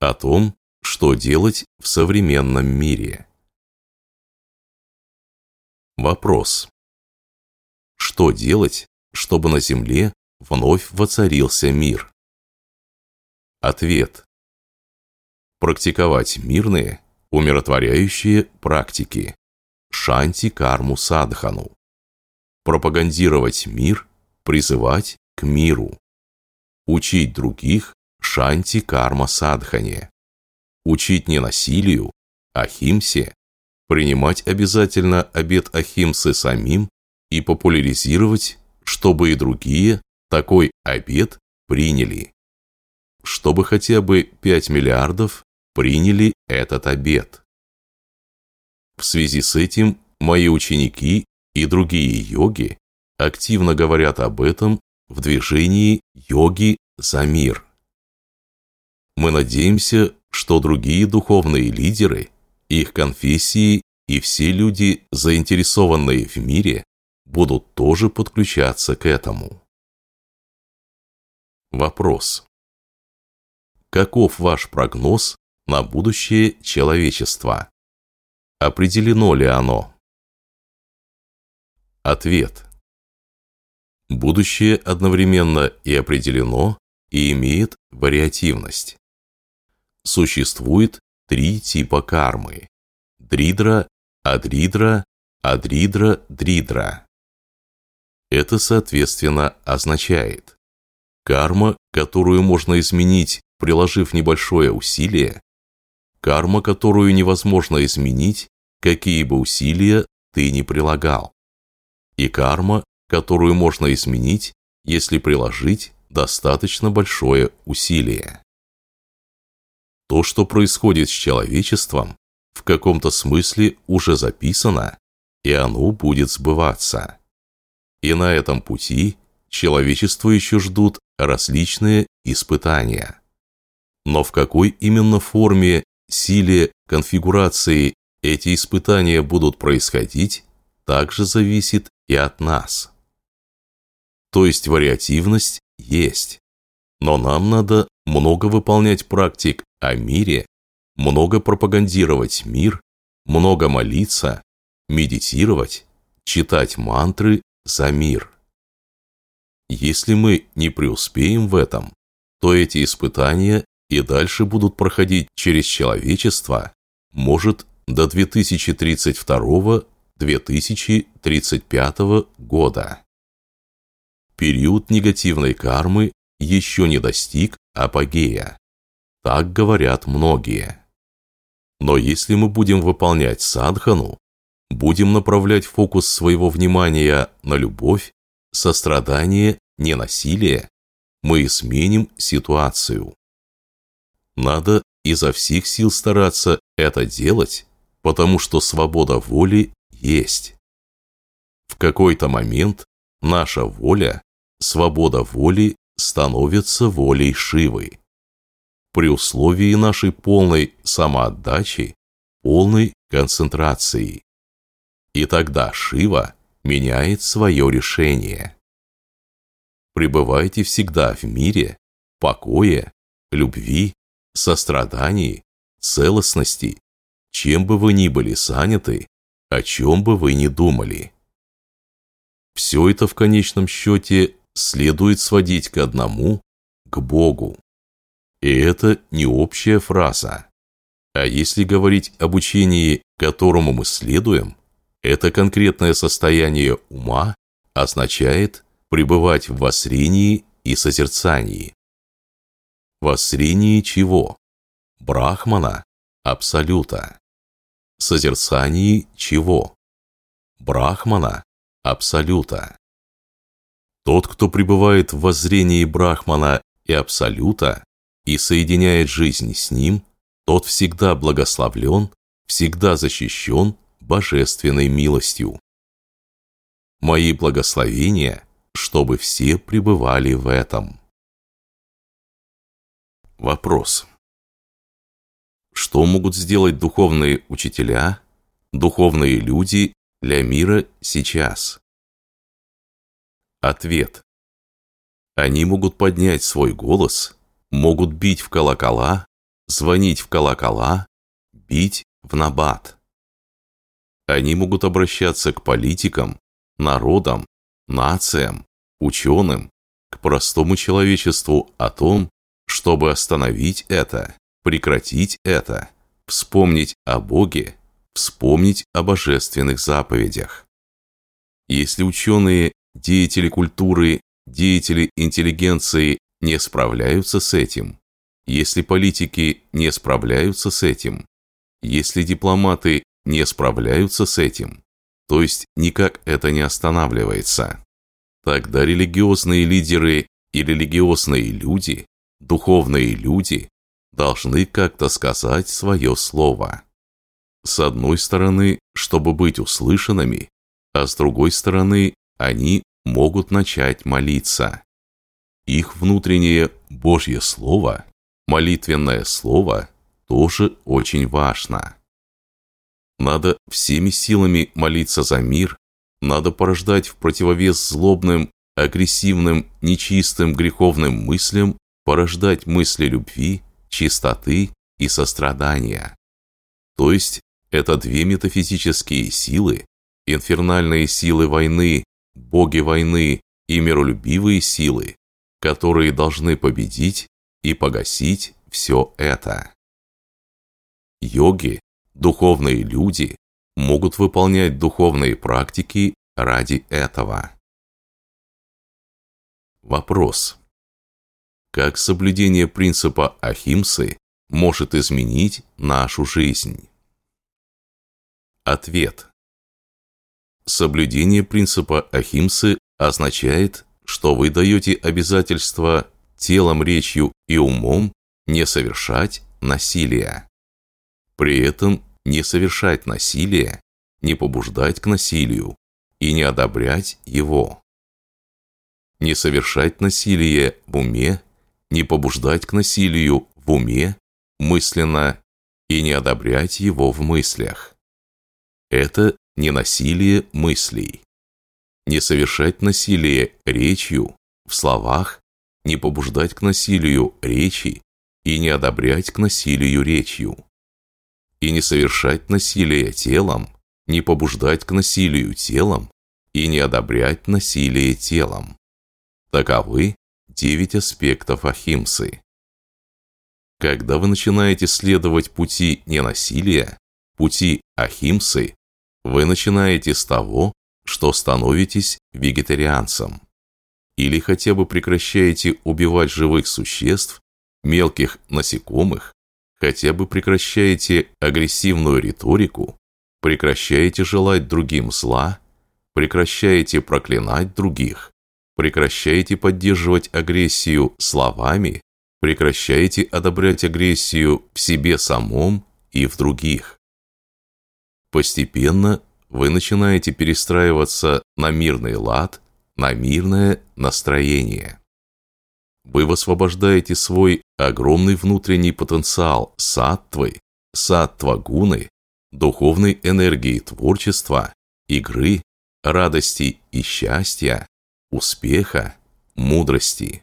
О том, что делать в современном мире. Вопрос. Что делать, чтобы на Земле вновь воцарился мир? Ответ. Практиковать мирные, умиротворяющие практики. Шанти карму садхану. Пропагандировать мир, призывать к миру. Учить других шанти карма садхане. Учить не насилию, ахимсе, принимать обязательно обет ахимсы самим и популяризировать, чтобы и другие такой обет приняли. Чтобы хотя бы 5 миллиардов приняли этот обет. В связи с этим мои ученики и другие йоги активно говорят об этом в движении «Йоги за мир». Мы надеемся, что другие духовные лидеры, их конфессии и все люди, заинтересованные в мире, будут тоже подключаться к этому. Вопрос. Каков ваш прогноз на будущее человечества? Определено ли оно? Ответ. Будущее одновременно и определено, и имеет вариативность. Существует три типа кармы. Дридра, адридра, адридра, дридра. Это, соответственно, означает карма, которую можно изменить, приложив небольшое усилие, карма, которую невозможно изменить, какие бы усилия ты ни прилагал, и карма, которую можно изменить, если приложить достаточно большое усилие. То, что происходит с человечеством, в каком-то смысле уже записано, и оно будет сбываться. И на этом пути человечество еще ждут различные испытания. Но в какой именно форме, силе, конфигурации эти испытания будут происходить, также зависит и от нас. То есть вариативность есть. Но нам надо много выполнять практик о мире, много пропагандировать мир, много молиться, медитировать, читать мантры за мир. Если мы не преуспеем в этом, то эти испытания и дальше будут проходить через человечество, может, до 2032-2035 года. Период негативной кармы еще не достиг апогея. Так говорят многие. Но если мы будем выполнять садхану, будем направлять фокус своего внимания на любовь, сострадание, ненасилие, мы изменим ситуацию. Надо изо всех сил стараться это делать, потому что свобода воли есть. В какой-то момент наша воля, свобода воли становится волей Шивы. При условии нашей полной самоотдачи, полной концентрации. И тогда Шива меняет свое решение. Пребывайте всегда в мире, покое, любви, сострадании, целостности, чем бы вы ни были заняты, о чем бы вы ни думали. Все это в конечном счете следует сводить к одному, к Богу. И это не общая фраза. А если говорить об учении, которому мы следуем, это конкретное состояние ума означает пребывать в воззрении и созерцании. Воззрении чего? Брахмана, Абсолюта. Созерцании чего? Брахмана, Абсолюта. Тот, кто пребывает в воззрении Брахмана и Абсолюта и соединяет жизнь с ним, тот всегда благословлен, всегда защищен божественной милостью. Мои благословения, чтобы все пребывали в этом. Вопрос. Что могут сделать духовные учителя, духовные люди для мира сейчас? Ответ. Они могут поднять свой голос, могут бить в колокола, звонить в колокола, бить в набат. Они могут обращаться к политикам, народам, нациям, ученым, к простому человечеству о том, чтобы остановить это, прекратить это, вспомнить о Боге, вспомнить о божественных заповедях. Если ученые, деятели культуры, деятели интеллигенции не справляются с этим, если политики не справляются с этим, если дипломаты не справляются с этим, то есть никак это не останавливается, тогда религиозные лидеры и религиозные люди, духовные люди, должны как-то сказать свое слово. С одной стороны, чтобы быть услышанными, а с другой стороны, они могут начать молиться. Их внутреннее Божье Слово, молитвенное Слово, тоже очень важно. Надо всеми силами молиться за мир, надо порождать в противовес злобным, агрессивным, нечистым, греховным мыслям, порождать мысли любви, чистоты и сострадания. То есть, это две метафизические силы, инфернальные силы войны, боги войны и миролюбивые силы, которые должны победить и погасить все это. Йоги, духовные люди, могут выполнять духовные практики ради этого. Вопрос. Как соблюдение принципа Ахимсы может изменить нашу жизнь? Ответ. Соблюдение принципа Ахимсы означает, что вы даете обязательство телом, речью и умом не совершать насилия. При этом не совершать насилие, не побуждать к насилию и не одобрять его. Не совершать насилие в уме, не побуждать к насилию в уме, мысленно и не одобрять его в мыслях. Это не насилие мыслей. Не совершать насилие речью, в словах, не побуждать к насилию речи и не одобрять к насилию речью. И не совершать насилие телом, не побуждать к насилию телом и не одобрять насилие телом. Таковы девять аспектов Ахимсы. Когда вы начинаете следовать пути ненасилия, пути Ахимсы, вы начинаете с того, что становитесь вегетарианцем. Или хотя бы прекращаете убивать живых существ, мелких насекомых, хотя бы прекращаете агрессивную риторику, прекращаете желать другим зла, прекращаете проклинать других, прекращаете поддерживать агрессию словами, прекращаете одобрять агрессию в себе самом и в других. Постепенно вы начинаете перестраиваться на мирный лад, на мирное настроение. Вы высвобождаете свой огромный внутренний потенциал саттвы, саттва-гуны, духовной энергии творчества, игры, радости и счастья, успеха, мудрости.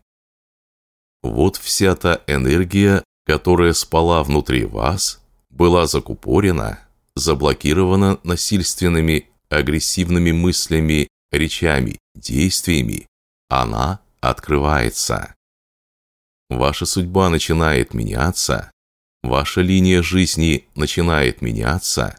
Вот вся та энергия, которая спала внутри вас, была закупорена, заблокирована насильственными, агрессивными мыслями, речами, действиями, она открывается. Ваша судьба начинает меняться, ваша линия жизни начинает меняться,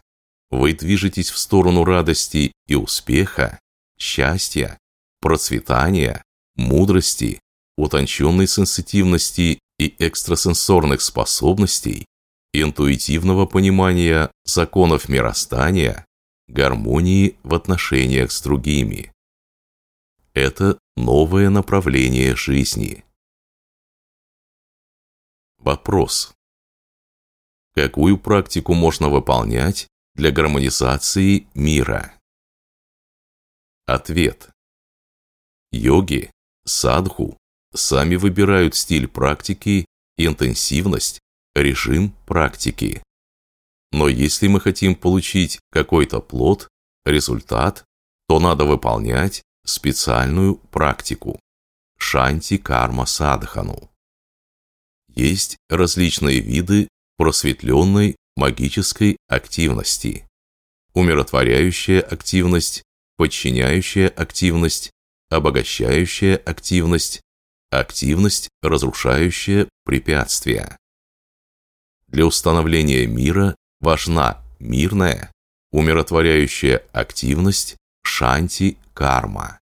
вы движетесь в сторону радости и успеха, счастья, процветания, мудрости, утонченной сенситивности и экстрасенсорных способностей, интуитивного понимания законов мироздания, гармонии в отношениях с другими. Это новое направление жизни. Вопрос. Какую практику можно выполнять для гармонизации мира? Ответ. Йоги, садху сами выбирают стиль практики, интенсивность, режим практики. Но если мы хотим получить какой-то плод, результат, то надо выполнять специальную практику – шанти карма садхану. Есть различные виды просветленной магической активности. Умиротворяющая активность, подчиняющая активность, обогащающая активность, активность, разрушающая препятствия. Для установления мира важна мирная, умиротворяющая активность шанти-карма.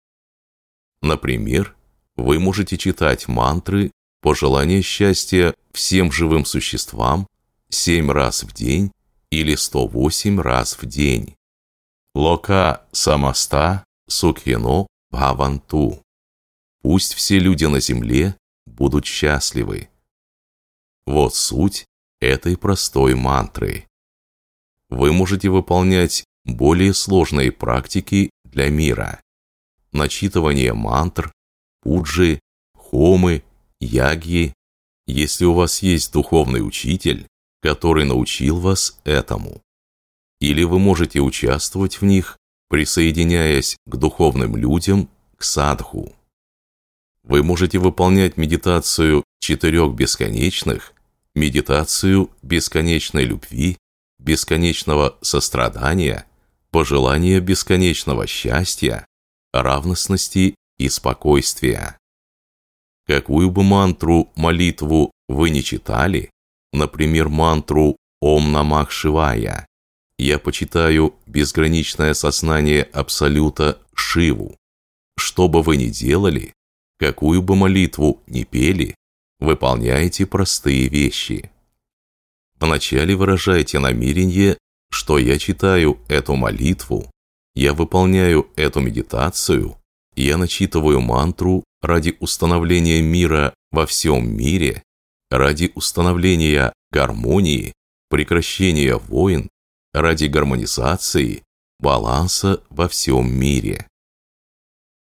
Например, вы можете читать мантры пожелания счастья всем живым существам 7 раз в день или 108 раз в день. Лока самаста сукхино бхаванту. Пусть все люди на земле будут счастливы. Вот суть этой простой мантры. Вы можете выполнять более сложные практики для мира. Начитывание мантр, пуджи, хомы, ягьи, если у вас есть духовный учитель, который научил вас этому. Или вы можете участвовать в них, присоединяясь к духовным людям, к садху. Вы можете выполнять медитацию четырех бесконечных, медитацию бесконечной любви, бесконечного сострадания, пожелания бесконечного счастья, равностности и спокойствия. Какую бы мантру, молитву вы не читали, например, мантру «Ом Намах Шивая», я почитаю безграничное сознание Абсолюта Шиву. Что бы вы ни делали, какую бы молитву ни пели, выполняйте простые вещи. Вначале выражайте намерение, что я читаю эту молитву, я выполняю эту медитацию, я начитываю мантру ради установления мира во всем мире, ради установления гармонии, прекращения войн, ради гармонизации, баланса во всем мире.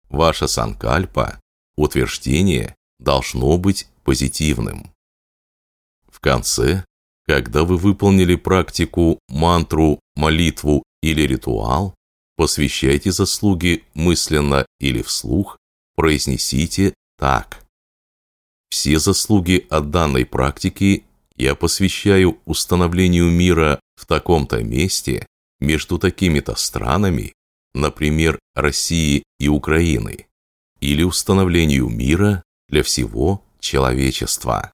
Ваша санкальпа, утверждение, должно быть позитивным. В конце когда вы выполнили практику, мантру, молитву или ритуал, посвящайте заслуги мысленно или вслух, произнесите так. Все заслуги от данной практики я посвящаю установлению мира в таком-то месте между такими-то странами, например, России и Украиной, или установлению мира для всего человечества.